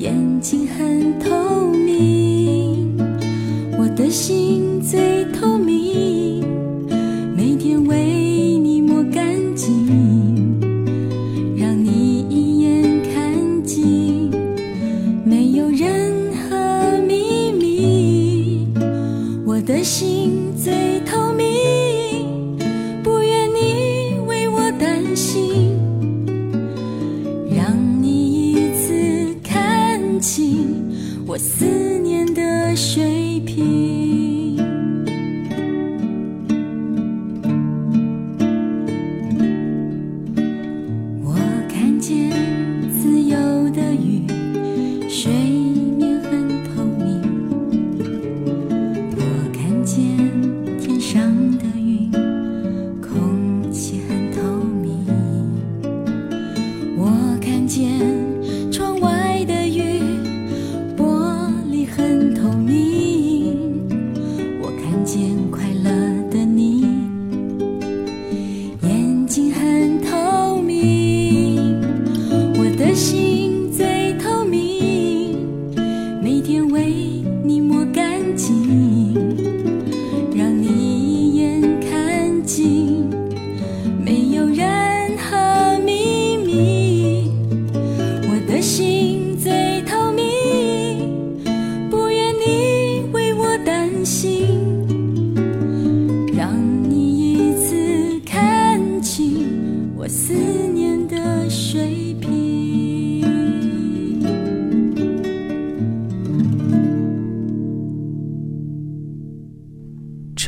眼睛很透明我的心最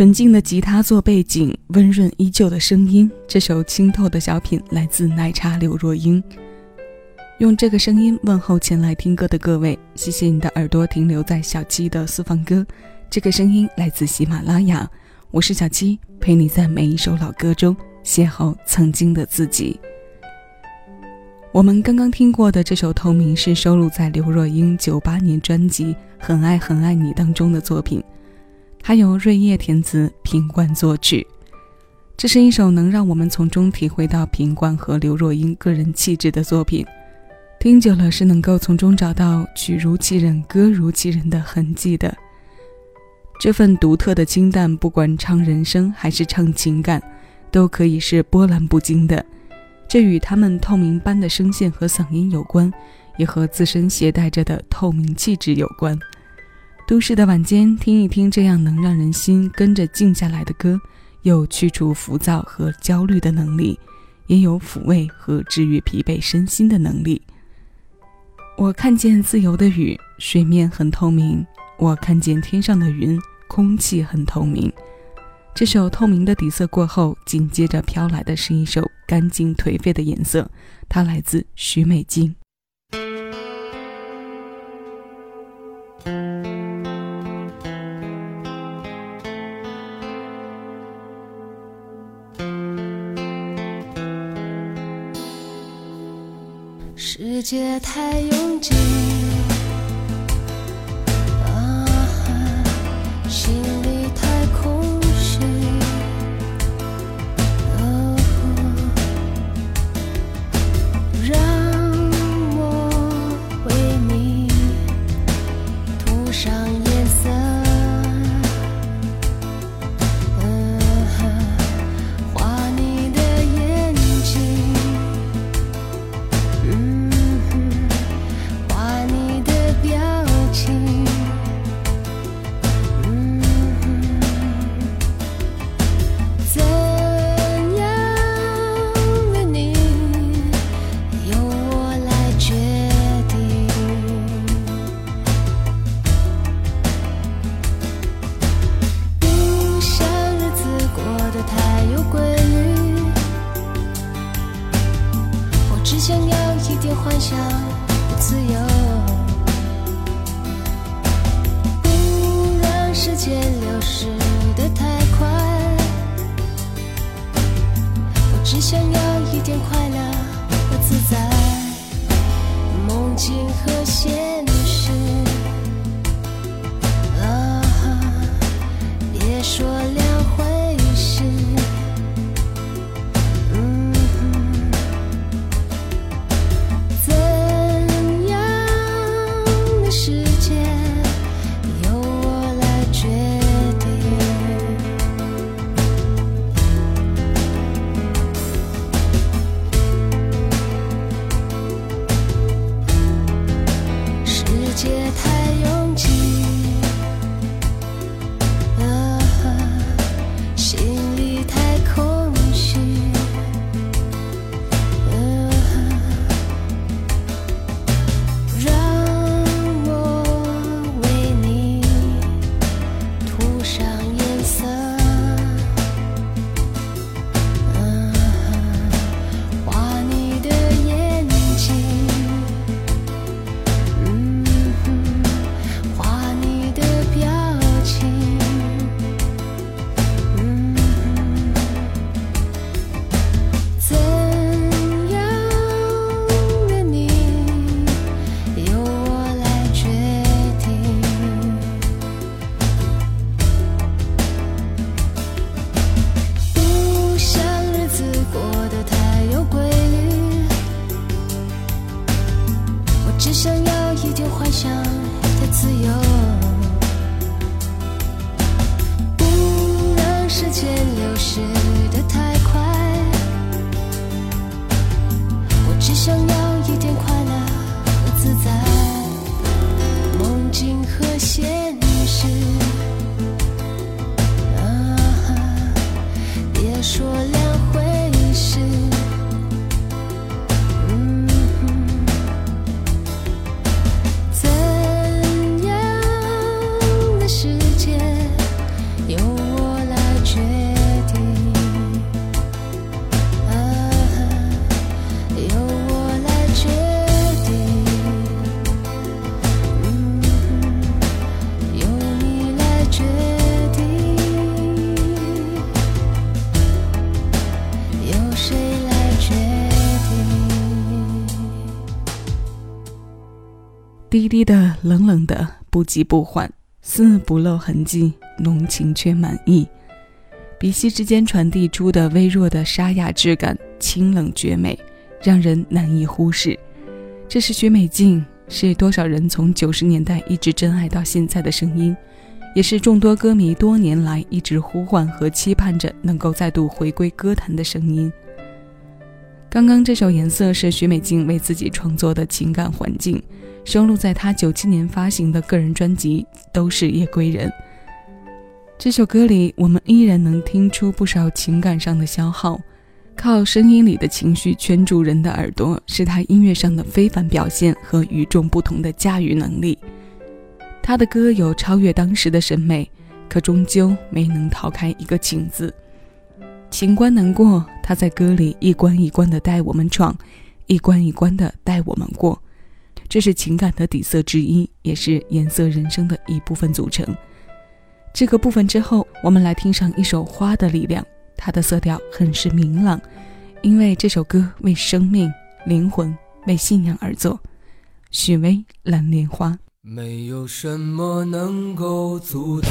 纯净的吉他做背景，温润依旧的声音。这首清透的小品来自奶茶刘若英。用这个声音问候前来听歌的各位，谢谢你的耳朵停留在小七的私房歌。这个声音来自喜马拉雅，我是小七，陪你在每一首老歌中邂逅曾经的自己。我们刚刚听过的这首《透明》是收录在刘若英九八年专辑《很爱很爱你》当中的作品。还有瑞叶填词，品冠作曲。这是一首能让我们从中体会到品冠和刘若英个人气质的作品。听久了是能够从中找到曲如其人，歌如其人的痕迹的。这份独特的清淡，不管唱人生还是唱情感，都可以是波澜不惊的。这与他们透明般的声线和嗓音有关，也和自身携带着的透明气质有关。都市的晚间，听一听这样能让人心跟着静下来的歌，有去除浮躁和焦虑的能力，也有抚慰和治愈疲惫身心的能力。我看见自由的雨，水面很透明；我看见天上的云，空气很透明。这首透明的底色过后，紧接着飘来的是一首干净颓废的颜色，它来自许美静。界太拥挤。的自由，不让时间流逝的太快。我只想要一点快乐和自在，梦境和现实。啊哈，别说两低的，冷冷的，不急不缓，丝不露痕迹，浓情却满意。鼻息之间传递出的微弱的沙哑质感，清冷绝美，让人难以忽视。这是许美静，是多少人从九十年代一直珍爱到现在的声音，也是众多歌迷多年来一直呼唤和期盼着能够再度回归歌坛的声音。刚刚这首《颜色》是许美静为自己创作的情感环境。收录在她九七年发行的个人专辑《都是夜归人》。这首歌里，我们依然能听出不少情感上的消耗。靠声音里的情绪圈住人的耳朵，是他音乐上的非凡表现和与众不同的驾驭能力。他的歌有超越当时的审美，可终究没能逃开一个“情”字。情关难过，他在歌里一关一关的带我们闯，一关一关的带我们过。这是情感的底色之一，也是颜色人生的一部分组成。这个部分之后，我们来听上一首《花的力量》，它的色调很是明朗，因为这首歌为生命、灵魂、为信仰而作。许巍《蓝莲花》。没有什么能够阻挡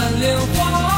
蓝莲花。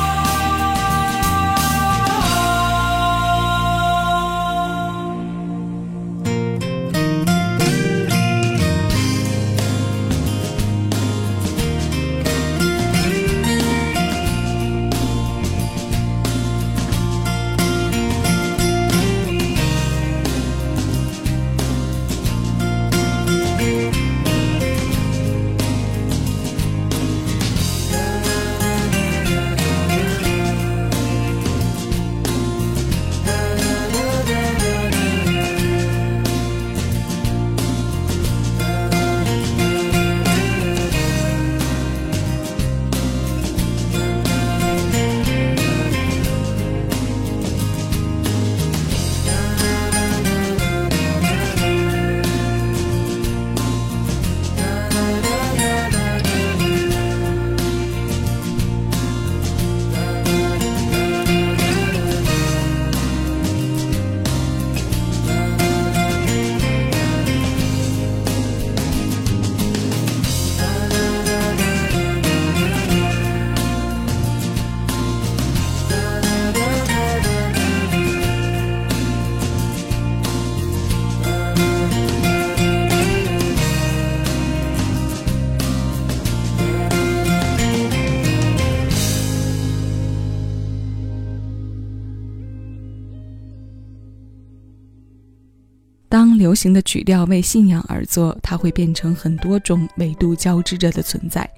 流行的曲调为信仰而作，它会变成很多种维度交织着的存在，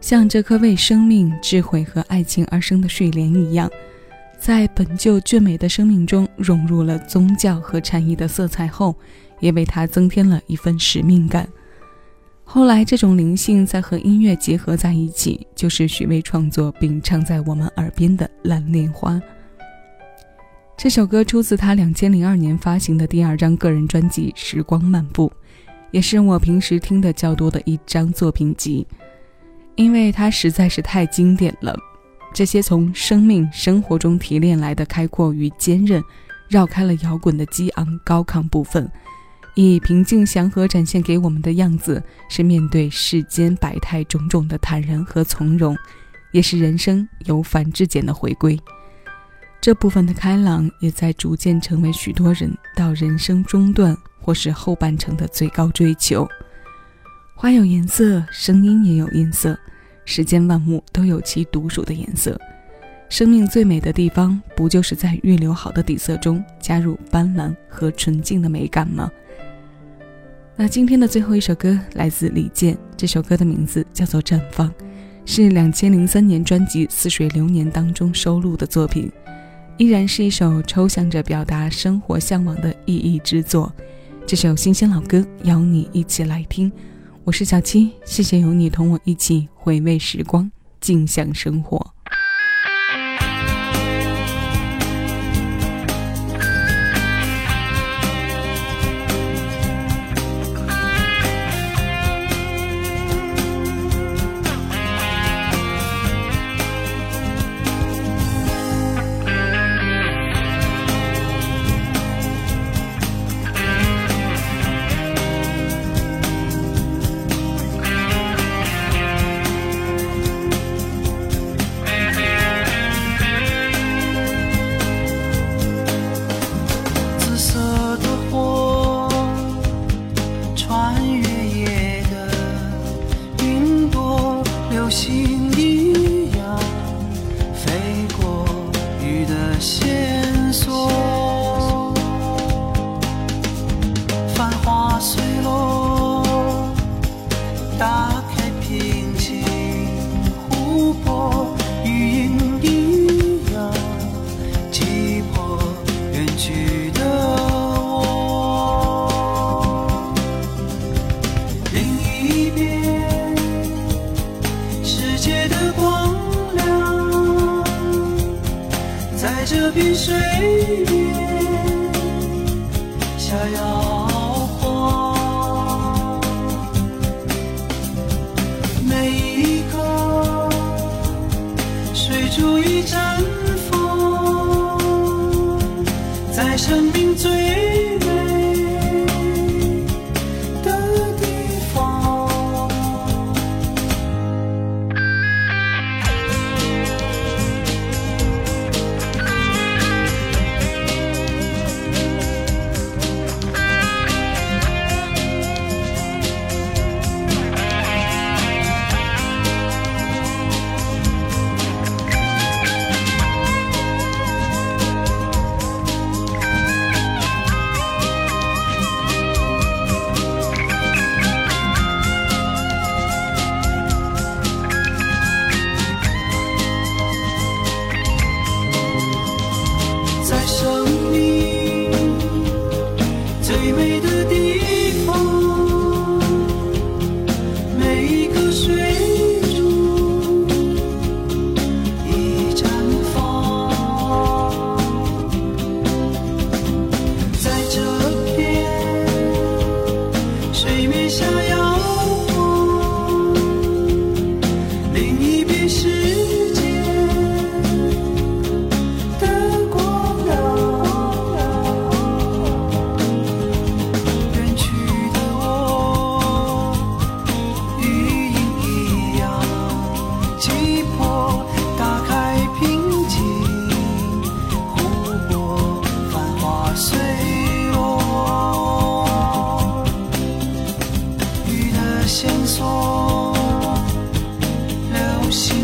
像这颗为生命、智慧和爱情而生的睡莲一样，在本就俊美的生命中融入了宗教和禅意的色彩后，也为它增添了一份使命感。后来，这种灵性再和音乐结合在一起，就是许巍创作并唱在我们耳边的《蓝莲花》。这首歌出自他两千零二年发行的第二张个人专辑《时光漫步》，也是我平时听的较多的一张作品集，因为它实在是太经典了。这些从生命生活中提炼来的开阔与坚韧，绕开了摇滚的激昂高亢部分，以平静祥和展现给我们的样子，是面对世间百态种种的坦然和从容，也是人生由繁至简的回归。这部分的开朗，也在逐渐成为许多人到人生中段或是后半程的最高追求。花有颜色，声音也有音色，世间万物都有其独属的颜色。生命最美的地方，不就是在预留好的底色中加入斑斓和纯净的美感吗？那今天的最后一首歌来自李健，这首歌的名字叫做《绽放》，是两千零三年专辑《似水流年》当中收录的作品。依然是一首抽象着表达生活向往的意义之作。这首新鲜老歌，邀你一起来听。我是小七，谢谢有你同我一起回味时光，静享生活。你是我。去。